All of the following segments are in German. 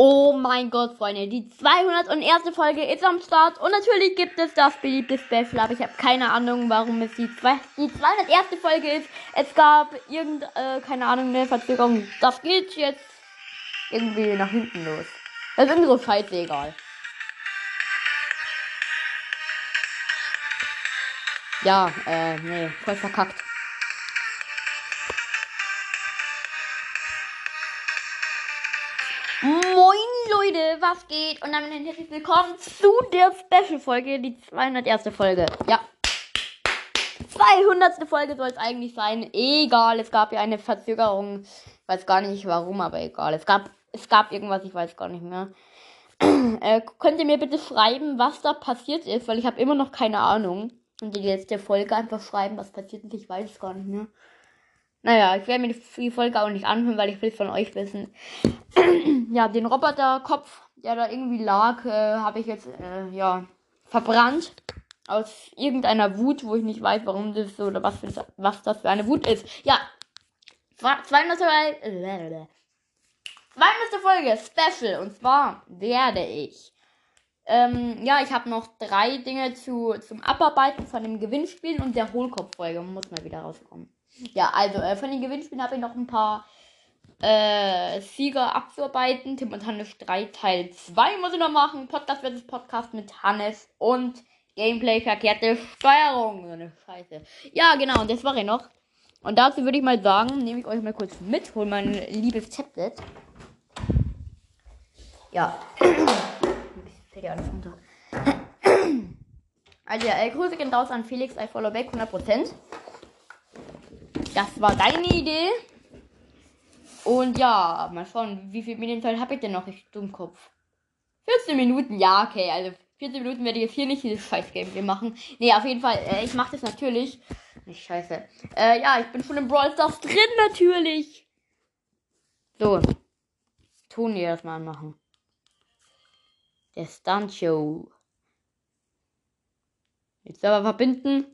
Oh mein Gott, Freunde, die 201. Folge ist am Start und natürlich gibt es das beliebte Special, aber ich habe keine Ahnung, warum es die, zwei, die 201. Folge ist. Es gab irgend, äh, keine Ahnung, eine Verzögerung. Das geht jetzt irgendwie nach hinten los. Das ist unsere Scheiße egal. Ja, äh, nee, voll verkackt. Leute, was geht? Und damit herzlich willkommen zu der Special-Folge, die 201. Folge. Ja. 200. Folge soll es eigentlich sein. Egal, es gab ja eine Verzögerung. Ich weiß gar nicht warum, aber egal. Es gab, es gab irgendwas, ich weiß gar nicht mehr. äh, könnt ihr mir bitte schreiben, was da passiert ist? Weil ich habe immer noch keine Ahnung. Und die letzte Folge einfach schreiben, was passiert ist. Ich weiß es gar nicht mehr. Naja, ich werde mir die Folge auch nicht anhören, weil ich will von euch wissen. ja, den Roboterkopf, der da irgendwie lag, äh, habe ich jetzt, äh, ja, verbrannt. Aus irgendeiner Wut, wo ich nicht weiß, warum das oder was, für, was das für eine Wut ist. Ja, 200. 200. Folge, Special. Und zwar werde ich. Ähm, ja, ich habe noch drei Dinge zu, zum Abarbeiten von dem Gewinnspiel und der Hohlkopf-Folge. Muss mal wieder rauskommen. Ja, also äh, von den Gewinnspielen habe ich noch ein paar äh, Sieger abzuarbeiten. Tim und Hannes 3 Teil 2 muss ich noch machen. Podcast versus Podcast mit Hannes und Gameplay verkehrte Steuerung. So eine Scheiße. Ja, genau, und das war ich noch. Und dazu würde ich mal sagen, nehme ich euch mal kurz mit, hol mein liebes Tablet. Ja. Also ja, äh, Grüße gehen raus an Felix, I follow back 100%. Das war deine Idee. Und ja, mal schauen, wie viel Medienzeit habe ich denn noch? Ich Dummkopf. 14 Minuten, ja, okay. Also 14 Minuten werde ich jetzt hier nicht dieses Scheiß-Game machen. Nee, auf jeden Fall, äh, ich mache das natürlich. Nicht scheiße. Äh, ja, ich bin schon im Brawl Stars drin, natürlich. So. Tun wir das mal anmachen. Der Stunt Show. Jetzt aber verbinden.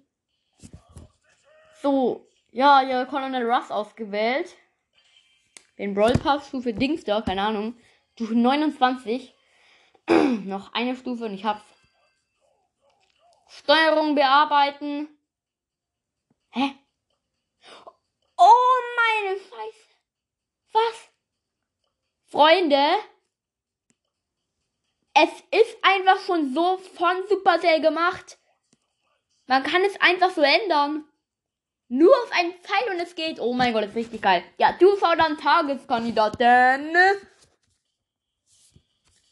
So. Ja, ja, Colonel Russ ausgewählt. Den Brawl Pass Stufe Dings da, keine Ahnung. Stufe 29. Noch eine Stufe und ich hab's. Steuerung bearbeiten. Hä? Oh meine Scheiße. Was? Freunde, es ist einfach schon so von Supercell gemacht. Man kann es einfach so ändern. Nur auf einen Pfeil und es geht. Oh mein Gott, das ist richtig geil. Ja, du dann Tageskandidaten.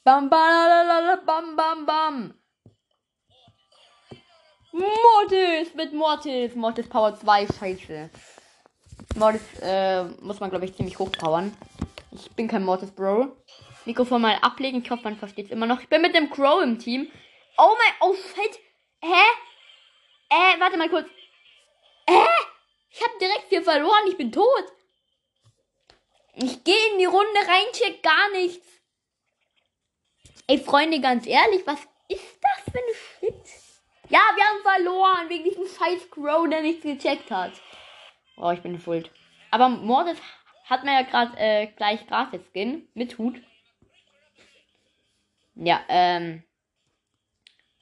Bam, bam, bam, bam, bam. Mortis mit Mortis. Mortis Power 2. Scheiße. Mortis äh, muss man, glaube ich, ziemlich hochpowern. Ich bin kein Mortis Bro. Mikrofon mal ablegen. Ich hoffe, man versteht es immer noch. Ich bin mit dem Crow im Team. Oh mein. Oh shit. Hä? Äh, warte mal kurz. Hä? Ich habe direkt hier verloren. Ich bin tot. Ich gehe in die Runde rein, check gar nichts. Ey, Freunde, ganz ehrlich, was ist das für eine Shit? Ja, wir haben verloren wegen diesem scheiß Crow, der nichts gecheckt hat. Oh, ich bin schuld. Aber Mordes hat mir ja gerade äh, gleich Gratis-Skin mit Hut. Ja, ähm.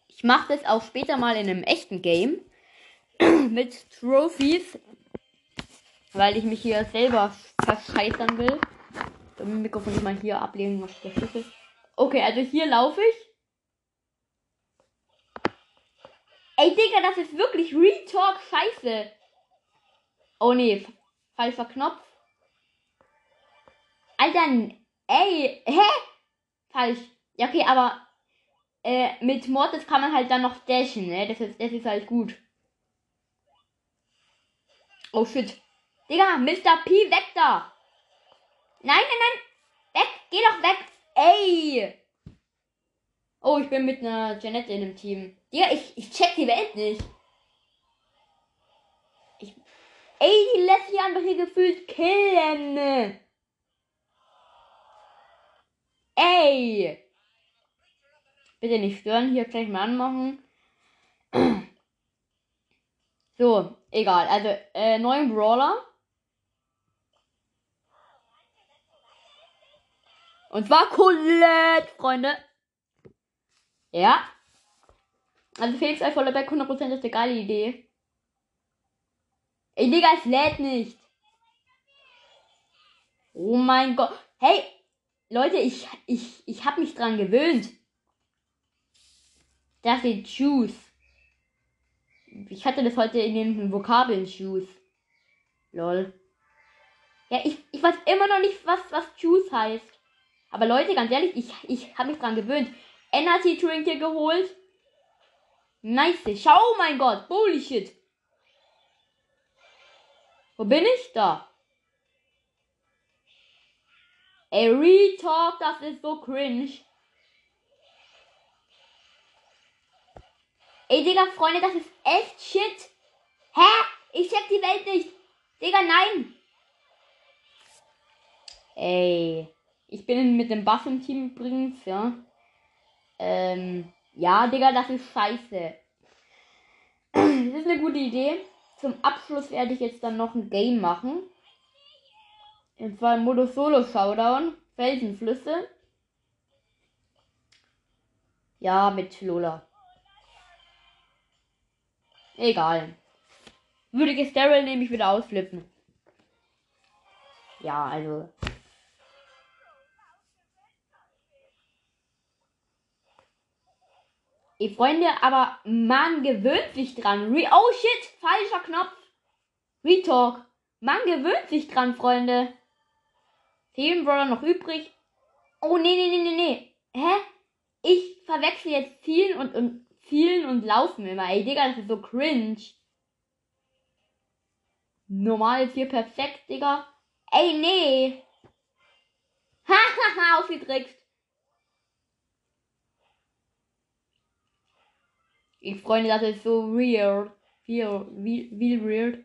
Ich mache das auch später mal in einem echten Game. mit Trophies weil ich mich hier selber verscheißern will. Das Mikrofon mal hier ablegen, was der Schlüssel. Okay, also hier laufe ich. Ey, Digga, das ist wirklich Retalk scheiße. Oh nee, falscher Knopf. Alter, ey, hä? Falsch. Ja, okay, aber äh, mit Mortis kann man halt dann noch dashen, ne? Das ist, das ist halt gut. Oh shit. Digga, Mr. P, weg da. Nein, nein, nein. Weg, geh doch weg. Ey. Oh, ich bin mit einer Janette in dem Team. Digga, ich, ich check die Welt nicht. Ich, ey, die lässt sich einfach hier gefühlt killen. Ey. Bitte nicht stören, hier gleich mal anmachen. So, egal. Also, äh, neuen Brawler. Und zwar Colette, Freunde. Ja. Also Felix Follow Back 100% ist eine geile Idee. Ey, Digga, es lädt nicht. Oh mein Gott. Hey, Leute, ich, ich, ich hab mich dran gewöhnt. Da steht Juice. Ich hatte das heute in den Vokabeln Juice. Lol. Ja, ich, ich weiß immer noch nicht, was, was Juice heißt. Aber Leute, ganz ehrlich, ich, ich habe mich dran gewöhnt. Energy Drink hier geholt. Nice. Schau, mein Gott. Holy shit. Wo bin ich? Da. Ey, Retalk, das ist so cringe. Ey, Digga, Freunde, das ist echt shit. Hä? Ich check die Welt nicht. Digga, nein. Ey. Ich bin mit dem Buff im Team übrigens, ja. Ähm, ja, Digga, das ist scheiße. Das ist eine gute Idee. Zum Abschluss werde ich jetzt dann noch ein Game machen. Und zwar Modus Solo Showdown. Felsenflüsse. Ja, mit Lola. Egal. Würdiges Daryl nehme ich wieder ausflippen. Ja, also. Ey, Freunde, aber man gewöhnt sich dran. Re oh shit, falscher Knopf. Retalk. Man gewöhnt sich dran, Freunde. Fehlen Brawler noch übrig. Oh, nee, nee, nee, nee, nee. Hä? Ich verwechsel jetzt vielen und, und vielen und laufen immer. Ey, Digga, das ist so cringe. Normal ist hier perfekt, Digga. Ey, nee. Hahaha, ausgetrickst. Ich Freunde, das ist so weird. Wie, wie, wie weird.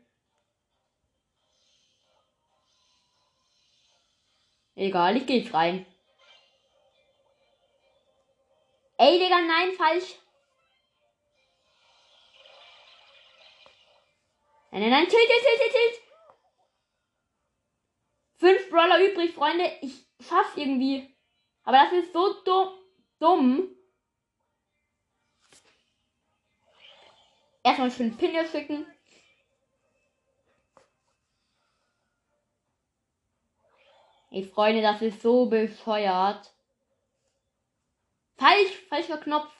Egal, ich gehe rein. Ey, Digga, nein, falsch. Nein, nein, nein, tilt, tilt, tilt, tilt. Fünf Brawler übrig, Freunde. Ich schaff's irgendwie. Aber das ist so dumm. dumm. Erstmal schön Pinne schicken. Ey, Freunde, das ist so bescheuert. Falsch, falscher Knopf.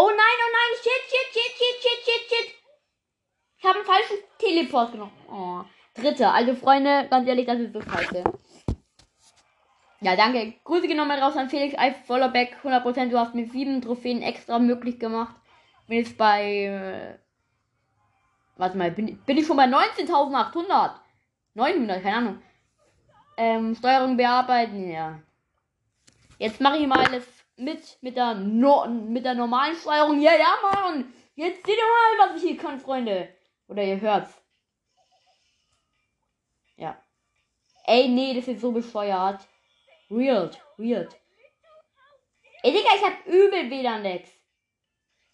Oh nein, oh nein, shit, shit, shit, shit, shit, shit, shit. Ich habe einen falschen Teleport genommen. Oh. Dritte. Also, Freunde, ganz ehrlich, das ist so scheiße. Ja, danke. Grüße genommen raus an Felix Eif Vollerbeck. 100%. Du hast mir sieben Trophäen extra möglich gemacht. Bin jetzt bei. Äh, warte mal, bin, bin ich schon bei 19.800? 900, keine Ahnung. Ähm, Steuerung bearbeiten, ja. Jetzt mache ich mal alles mit, mit der, no, mit der normalen Steuerung. Ja, ja, Mann. Jetzt seht ihr mal, was ich hier kann, Freunde. Oder ihr hört's. Ja. Ey, nee, das ist so bescheuert. Weird, weird. Ey, Digga, ich hab übel WLAN-Lex.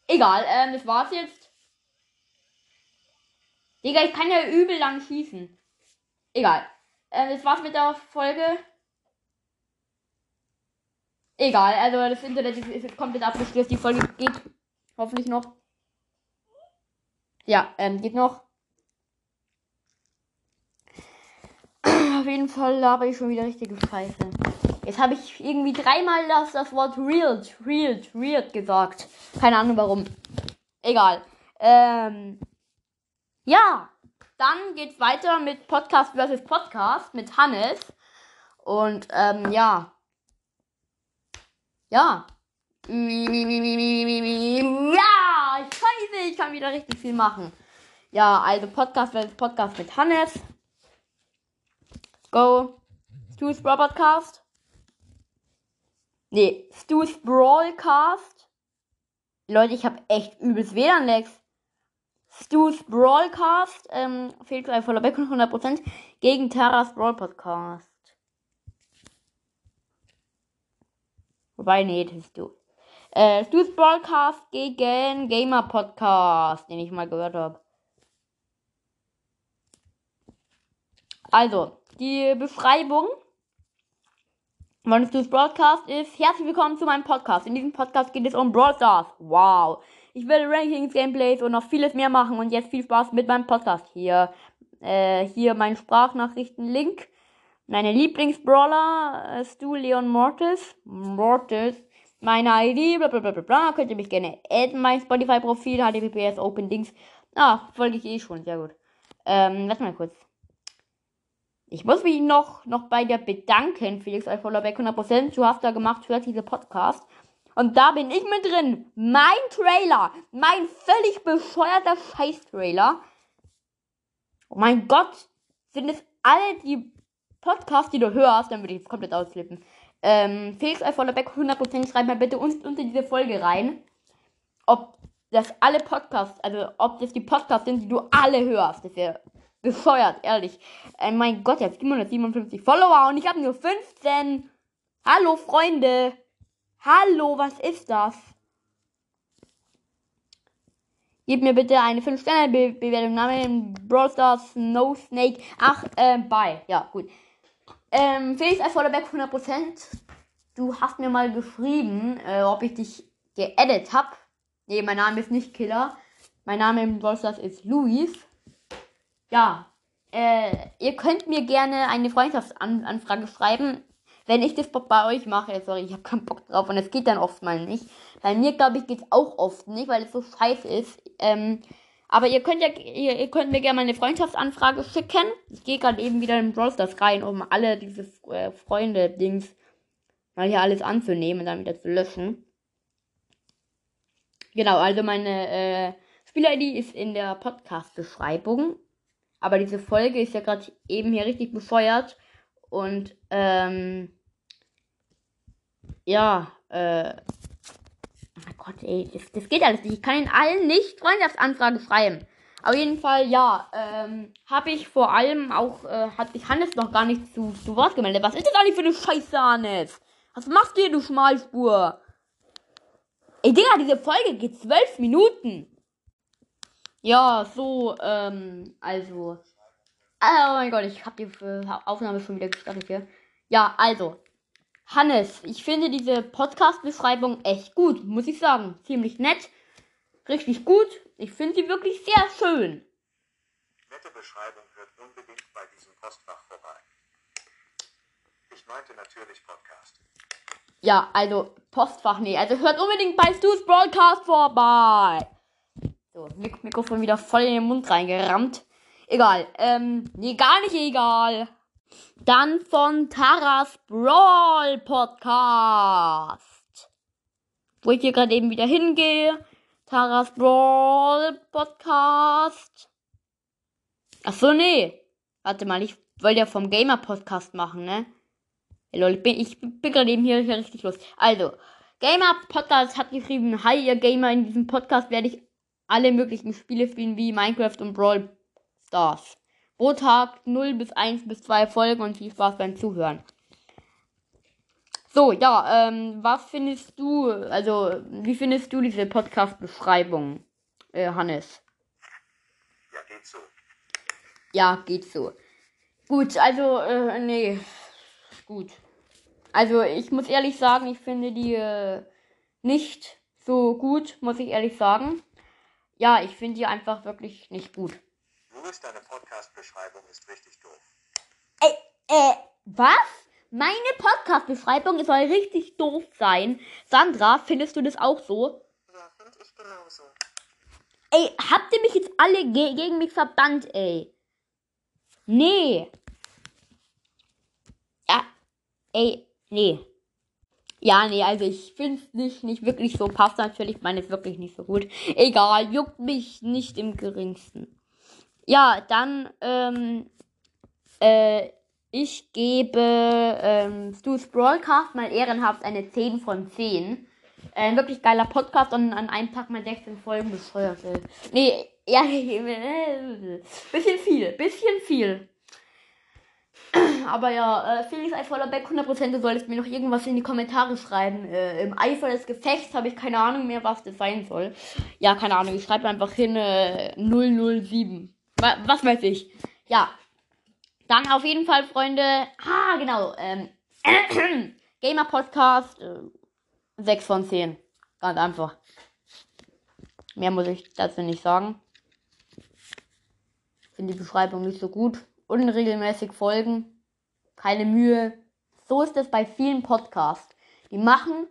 Egal, ähm, das war's jetzt. Digga, ich kann ja übel lang schießen. Egal. Ähm, das war's mit der Folge. Egal, also das Internet ist, komplett abgestürzt. Die Folge geht hoffentlich noch. Ja, ähm, geht noch. Auf jeden Fall laber ich schon wieder richtige Scheiße. Jetzt habe ich irgendwie dreimal das, das Wort real, real, real gesagt. Keine Ahnung warum. Egal. Ähm, ja, dann geht's weiter mit Podcast versus Podcast mit Hannes. Und ähm, ja. Ja. Ja, scheiße, ich kann wieder richtig viel machen. Ja, also Podcast Podcast mit Hannes. Go. Stu's Brawl Podcast. Nee, Stu's Brawlcast. Leute, ich habe echt übelst WLAN-Lags. Stu's Brawlcast. Ähm, fehlt gleich voller Back 100% gegen Taras Brawl Podcast. Wobei, nee, das ist du. Äh, Stu's Brawlcast gegen Gamer Podcast, den ich mal gehört habe. Also, die Beschreibung von Stu's Broadcast ist Herzlich willkommen zu meinem Podcast. In diesem Podcast geht es um Stars. Wow. Ich werde Rankings, Gameplays und noch vieles mehr machen und jetzt viel Spaß mit meinem Podcast. Hier, äh, hier mein Sprachnachrichten-Link. Meine Lieblingsbrawler, äh, Stu Leon Mortis. Mortis. Meine ID, bla bla bla bla bla. Könnt ihr mich gerne adden, mein Spotify-Profil, HTTPS Open Dings. Ah, folge ich eh schon, sehr gut. Ähm, warte mal kurz. Ich muss mich noch, noch bei dir bedanken, Felix Alfollerbeck, 100%. Du hast da gemacht für diese Podcast. Und da bin ich mit drin. Mein Trailer. Mein völlig bescheuerter Scheiß-Trailer. Oh mein Gott. Sind es alle die Podcasts, die du hörst? Dann würde ich komplett ausflippen. Ähm, Felix Alfollerbeck, 100% schreib mal bitte unter diese Folge rein. Ob das alle Podcasts, also ob das die Podcasts sind, die du alle hörst. Das wäre bescheuert, ehrlich. Äh, mein Gott, jetzt 757 Follower und ich habe nur 15. Hallo, Freunde. Hallo, was ist das? Gib mir bitte eine 5-Sterne-Bewertung. Name Brawl Stars No Snake. Ach, äh, bye. Ja, gut. Ähm, Felix F. Vollerberg 100%. Du hast mir mal geschrieben, äh, ob ich dich geedit hab. Nee, mein Name ist nicht Killer. Mein Name im Stars ist Luis ja, äh, ihr könnt mir gerne eine Freundschaftsanfrage schreiben, wenn ich das bei euch mache. Sorry, ich habe keinen Bock drauf und es geht dann oft mal nicht. Bei mir, glaube ich, geht es auch oft nicht, weil es so scheiße ist. Ähm, aber ihr könnt ja, ihr, ihr, könnt mir gerne mal eine Freundschaftsanfrage schicken. Ich gehe gerade eben wieder in Brawl Stars rein, um alle diese äh, Freunde-Dings mal hier alles anzunehmen und dann wieder zu löschen. Genau, also meine äh, Spieler-ID ist in der Podcast-Beschreibung. Aber diese Folge ist ja gerade eben hier richtig befeuert. Und, ähm, ja, äh, oh Gott, ey, das, das geht alles nicht. Ich kann in allen nicht Freundschaftsanfragen schreiben. Auf jeden Fall, ja, ähm, habe ich vor allem auch, äh, hat sich Hannes noch gar nicht zu, zu Wort gemeldet. Was ist das eigentlich für eine Scheiße, Hannes? Was machst du hier, du Schmalspur? Ey, Digga, diese Folge geht zwölf Minuten. Ja, so, ähm, also. Oh mein Gott, ich habe die Aufnahme schon wieder gestartet hier. Ja, also. Hannes, ich finde diese Podcast-Beschreibung echt gut, muss ich sagen. Ziemlich nett. Richtig gut. Ich finde sie wirklich sehr schön. Nette Beschreibung hört unbedingt bei diesem Postfach vorbei. Ich meinte natürlich Podcast. Ja, also Postfach, nee. Also hört unbedingt bei Stu's Broadcast vorbei. So, Mik Mikrofon wieder voll in den Mund reingerammt. Egal. Ähm, nee, gar nicht egal. Dann von Taras Brawl Podcast. Wo ich hier gerade eben wieder hingehe. Taras Brawl Podcast. Achso, nee. Warte mal, ich wollte ja vom Gamer Podcast machen, ne? Hey, lol, ich bin, bin gerade eben hier, hier richtig los. Also, Gamer Podcast hat geschrieben, hi ihr Gamer, in diesem Podcast werde ich alle möglichen Spiele spielen wie Minecraft und Brawl Stars. Pro Tag 0 bis 1 bis 2 Folgen und viel Spaß beim Zuhören. So, ja, ähm, was findest du, also, wie findest du diese Podcast-Beschreibung, äh, Hannes? Ja, geht so. Ja, geht so. Gut, also, äh, nee, gut. Also, ich muss ehrlich sagen, ich finde die äh, nicht so gut, muss ich ehrlich sagen ja, ich finde die einfach wirklich nicht gut. Louis, deine Podcast-Beschreibung ist richtig doof. Ey, äh, was? Meine Podcast-Beschreibung soll richtig doof sein. Sandra, findest du das auch so? Ja, finde ich genauso. Ey, habt ihr mich jetzt alle ge gegen mich verbannt, ey? Nee. Ja, ey, nee. Ja, nee, also ich finde es nicht, nicht wirklich so. Passt natürlich, meine es wirklich nicht so gut. Egal, juckt mich nicht im geringsten. Ja, dann, ähm, äh, ich gebe ähm, Stu's Broadcast mal ehrenhaft eine 10 von 10. Äh, ein wirklich geiler Podcast und an einem Tag mal 16 Folgen bescheuert. Nee, ja, bisschen viel, bisschen viel. Aber ja, äh, Felix Eiferlerbeck, 100% du solltest mir noch irgendwas in die Kommentare schreiben. Äh, Im Eifer des Gefechts habe ich keine Ahnung mehr, was das sein soll. Ja, keine Ahnung, ich schreibe einfach hin äh, 007. Was weiß ich. Ja. Dann auf jeden Fall, Freunde. Ah, genau. Ähm, Gamer Podcast. Äh, 6 von 10. Ganz einfach. Mehr muss ich dazu nicht sagen. Finde die Beschreibung nicht so gut. Unregelmäßig folgen. Keine Mühe. So ist es bei vielen Podcasts. Die machen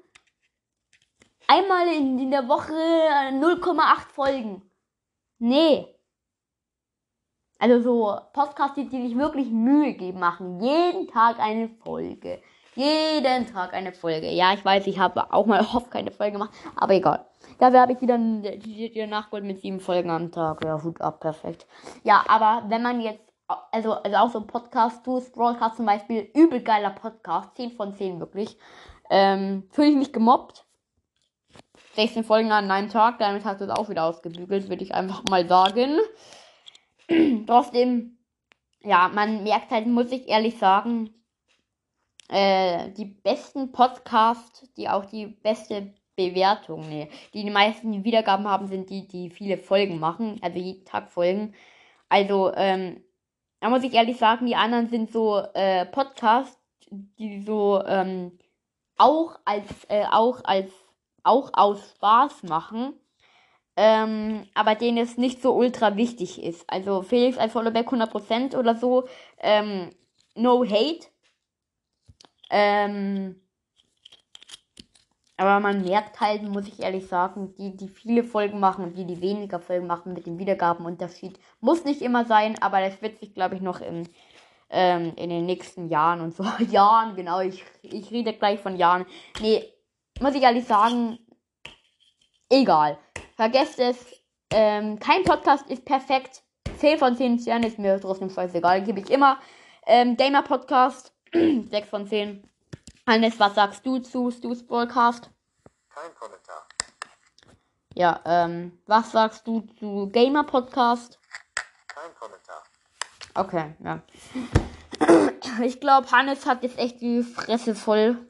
einmal in, in der Woche 0,8 Folgen. Nee. Also so Podcasts, die, die sich wirklich Mühe geben, machen jeden Tag eine Folge. Jeden Tag eine Folge. Ja, ich weiß, ich habe auch mal oft keine Folge gemacht, aber egal. Dafür habe ich wieder, wieder nachgeholt mit sieben Folgen am Tag. Ja, Hut ab, perfekt. Ja, aber wenn man jetzt, also, also auch so ein Podcast, du Broadcast zum Beispiel, übel geiler Podcast, 10 von 10 wirklich. Ähm, Fühle ich mich gemobbt. 16 Folgen an einem Tag, damit hast du es auch wieder ausgebügelt, würde ich einfach mal sagen. Trotzdem, ja, man merkt halt, muss ich ehrlich sagen, äh, die besten Podcasts, die auch die beste Bewertung, nee, die die meisten Wiedergaben haben, sind die, die viele Folgen machen, also jeden Tag Folgen. Also, ähm, da muss ich ehrlich sagen, die anderen sind so äh, Podcasts, die so ähm, auch als äh, auch als auch aus Spaß machen, ähm, aber denen es nicht so ultra wichtig ist. Also Felix als Followback 100% oder so, ähm, no hate. Ähm, aber man merkt halt, muss ich ehrlich sagen, die, die viele Folgen machen und die, die weniger Folgen machen mit dem Wiedergabenunterschied, muss nicht immer sein, aber das wird sich, glaube ich, noch im, ähm, in den nächsten Jahren und so. Jahren, genau, ich, ich rede gleich von Jahren. Nee, muss ich ehrlich sagen, egal. Vergesst es. Ähm, kein Podcast ist perfekt. 10 von 10 Sternen ist mir trotzdem scheißegal. Gebe ich immer. Ähm, Gamer Podcast. 6 von 10. Hannes, was sagst du zu Stu's Broadcast? Kein Kommentar. Ja, ähm, was sagst du zu Gamer Podcast? Kein Kommentar. Okay, ja. Ich glaube, Hannes hat jetzt echt die Fresse voll.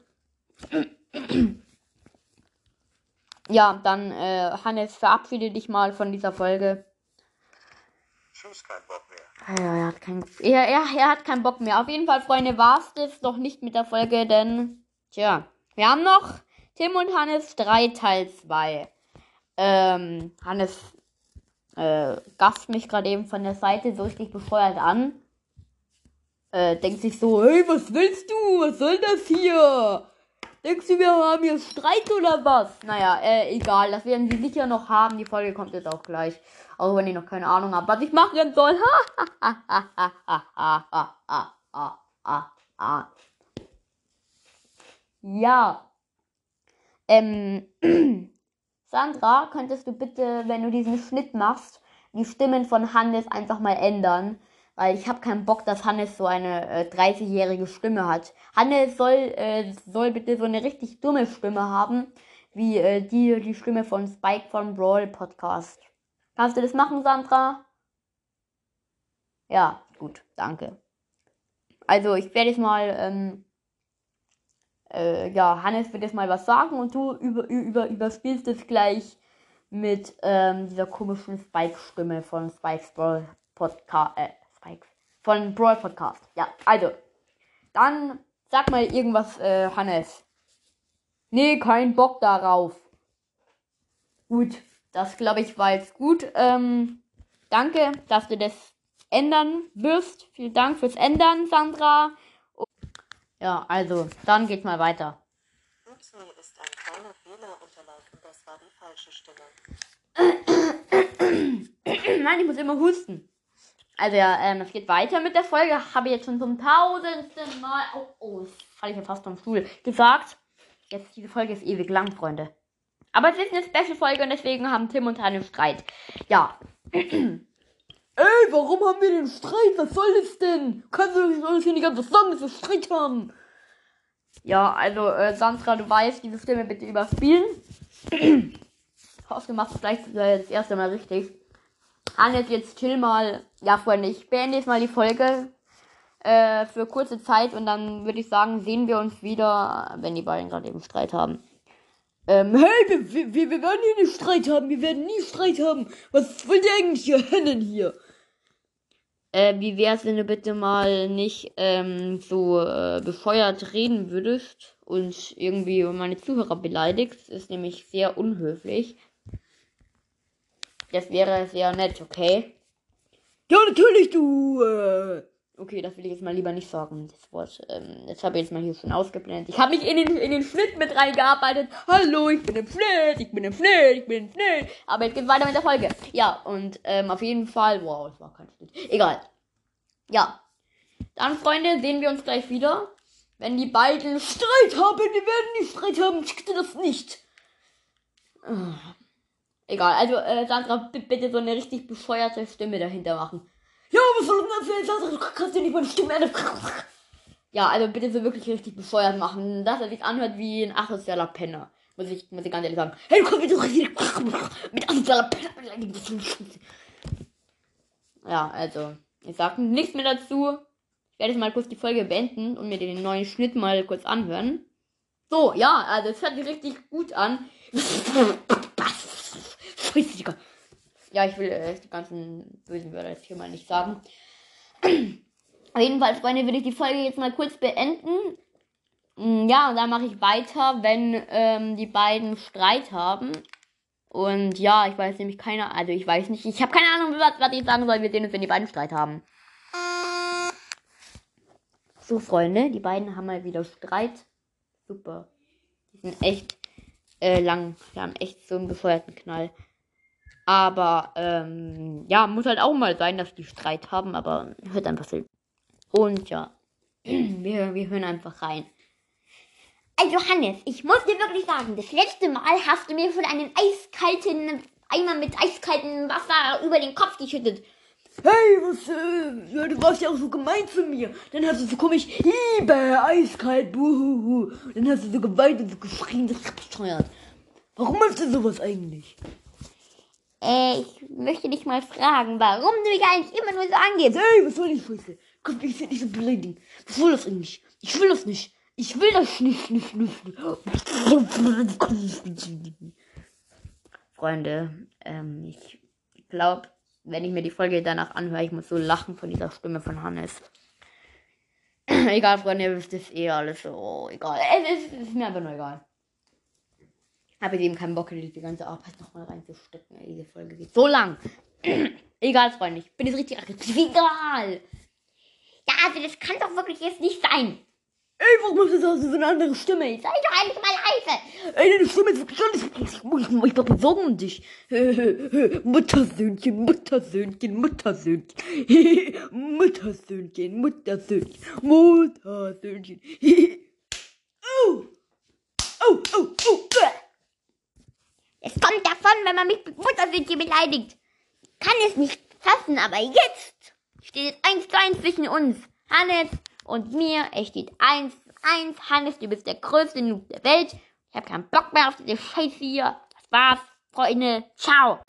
Ja, dann, äh, Hannes, verabschiede dich mal von dieser Folge. Tschüss, kein Bock mehr. Ja, er hat keinen er, er, er hat keinen Bock mehr. Auf jeden Fall, Freunde, war's das doch nicht mit der Folge, denn, tja, wir haben noch Tim und Hannes 3 Teil 2. Ähm, Hannes äh, gast mich gerade eben von der Seite so richtig bescheuert an. Äh, denkt sich so, hey, was willst du? Was soll das hier? Denkst du, wir haben hier Streit oder was? Naja, äh, egal. Das werden sie sicher noch haben. Die Folge kommt jetzt auch gleich. Auch wenn ich noch keine Ahnung habe, was ich machen soll. ja. Ähm, Sandra, könntest du bitte, wenn du diesen Schnitt machst, die Stimmen von Hannes einfach mal ändern? Weil ich habe keinen Bock, dass Hannes so eine äh, 30-jährige Stimme hat. Hannes soll, äh, soll bitte so eine richtig dumme Stimme haben, wie äh, die, die Stimme von Spike von Brawl Podcast. Kannst du das machen, Sandra? Ja, gut, danke. Also ich werde jetzt mal, ähm, äh, ja, Hannes wird jetzt mal was sagen und du über, über, überspielst es gleich mit ähm, dieser komischen Spike-Stimme von Spike's Brawl Podcast. Äh. Von Brawl Podcast. Ja, also. Dann sag mal irgendwas, äh, Hannes. Nee, kein Bock darauf. Gut, das glaube ich war jetzt gut. Ähm, danke, dass du das ändern wirst. Vielen Dank fürs Ändern, Sandra. Ja, also, dann geht's mal weiter. Ist ein kleiner Fehler unterlaufen. Das war die falsche Stimme. Nein, ich muss immer husten. Also ja, ähm, es geht weiter mit der Folge. Habe ich jetzt schon zum tausendsten Mal. Oh, oh, falle ich ja fast vom Stuhl. Gesagt. Jetzt, diese Folge ist ewig lang, Freunde. Aber es ist eine Special-Folge und deswegen haben Tim und einen Streit. Ja. Ey, warum haben wir den Streit? Was soll das denn? Kannst du nicht alles hier nicht ganz sagen, dass wir Streit haben? Ja, also, äh, Sandra, du weißt, diese Stimme bitte überspielen. Hoffentlich machst du gleich äh, das erste Mal richtig. Hannes, jetzt chill mal. Ja, Freunde, ich beende jetzt mal die Folge äh, für kurze Zeit und dann würde ich sagen, sehen wir uns wieder, wenn die beiden gerade eben Streit haben. Ähm, hey, wir, wir, wir werden hier nicht Streit haben. Wir werden nie Streit haben. Was wollt ihr eigentlich hier hennen hier? Äh, wie wär's, wenn du bitte mal nicht ähm, so äh, befeuert reden würdest und irgendwie meine Zuhörer beleidigst? Ist nämlich sehr unhöflich. Das wäre sehr nett, okay? Ja, natürlich, du. Äh. Okay, das will ich jetzt mal lieber nicht sagen, das Wort. Ähm, das habe ich jetzt mal hier schon ausgeblendet. Ich habe mich in den, in den Schnitt mit reingearbeitet. Hallo, ich bin im Schnitt, ich bin im Schnitt, ich bin im Schnitt. Aber jetzt geht's weiter mit der Folge. Ja, und ähm, auf jeden Fall. Wow, das war kein Schnitt. Egal. Ja. Dann, Freunde, sehen wir uns gleich wieder. Wenn die beiden Streit haben, die werden nicht Streit haben. Ich das nicht. Egal, also äh, Sandra, bitte so eine richtig bescheuerte Stimme dahinter machen. Ja, was soll denn jetzt? Du kannst dir nicht meine Stimme ändern. Ja, also bitte so wirklich richtig bescheuert machen, dass er sich anhört wie ein asozialer Penner. Muss ich, muss ich ganz ehrlich sagen. Hey, du kommst wieder richtig mit asozialer Penner. Ja, also, ich sag nichts mehr dazu. Ich werde jetzt mal kurz die Folge beenden und mir den neuen Schnitt mal kurz anhören. So, ja, also es hört sich richtig gut an. Ja, ich will äh, die ganzen bösen Wörter jetzt hier mal nicht sagen. Auf jeden Fall, Freunde, will ich die Folge jetzt mal kurz beenden. Mm, ja, und dann mache ich weiter, wenn ähm, die beiden Streit haben. Und ja, ich weiß nämlich keine, also ich weiß nicht, ich habe keine Ahnung, was, was ich sagen soll. Wir sehen uns, wenn die beiden Streit haben. So, Freunde, die beiden haben mal wieder Streit. Super. Die sind echt äh, lang. Die haben echt so einen befeuerten Knall. Aber ähm, ja, muss halt auch mal sein, dass die Streit haben, aber hört einfach so. Und ja, wir, wir hören einfach rein. Also Hannes, ich muss dir wirklich sagen, das letzte Mal hast du mir von einem eiskalten Eimer mit eiskaltem Wasser über den Kopf geschüttet. Hey, was, äh, ja, du warst ja auch so gemein zu mir. Dann hast du so komisch, Hiebe, eiskalt, buhuhu. Dann hast du so geweint und so geschrien, das ist bescheuert. Warum machst du sowas eigentlich? Äh, ich möchte dich mal fragen, warum du mich eigentlich immer nur so angehst. Hey, was soll ich Scheiße? Komm, ich will nicht so beleidigen. Was soll das eigentlich? Ich will das nicht. Ich will das nicht, nicht, nicht. nicht. Freunde, ähm, ich glaube, wenn ich mir die Folge danach anhöre, ich muss so lachen von dieser Stimme von Hannes. egal, Freunde, ihr wisst es eh alles so. egal. Es ist, es ist mir einfach nur egal habe eben keinen Bock, die ganze Arbeit nochmal reinzustecken. Diese Folge geht so lang. Egal, Freunde, ich bin jetzt richtig aggressiv. Egal. Ja, also das kann doch wirklich jetzt nicht sein. Ey, was machst du so? eine andere Stimme? Sei doch eigentlich mal leise. Ey, deine Stimme ist wirklich alles. Ich, ich, ich, ich mache Sorgen um dich. Muttersöhnchen, Muttersöhnchen, Muttersöhnchen. Muttersöhnchen, Muttersöhnchen, Muttersöhnchen. oh, oh, oh, oh. Es kommt davon, wenn man mich mit Muttersöhnchen beleidigt. Kann es nicht fassen, aber jetzt steht es eins zu eins zwischen uns. Hannes und mir. Es steht eins zu eins. Hannes, du bist der größte Noob der Welt. Ich habe keinen Bock mehr auf diese Scheiße hier. Das war's, Freunde. Ciao.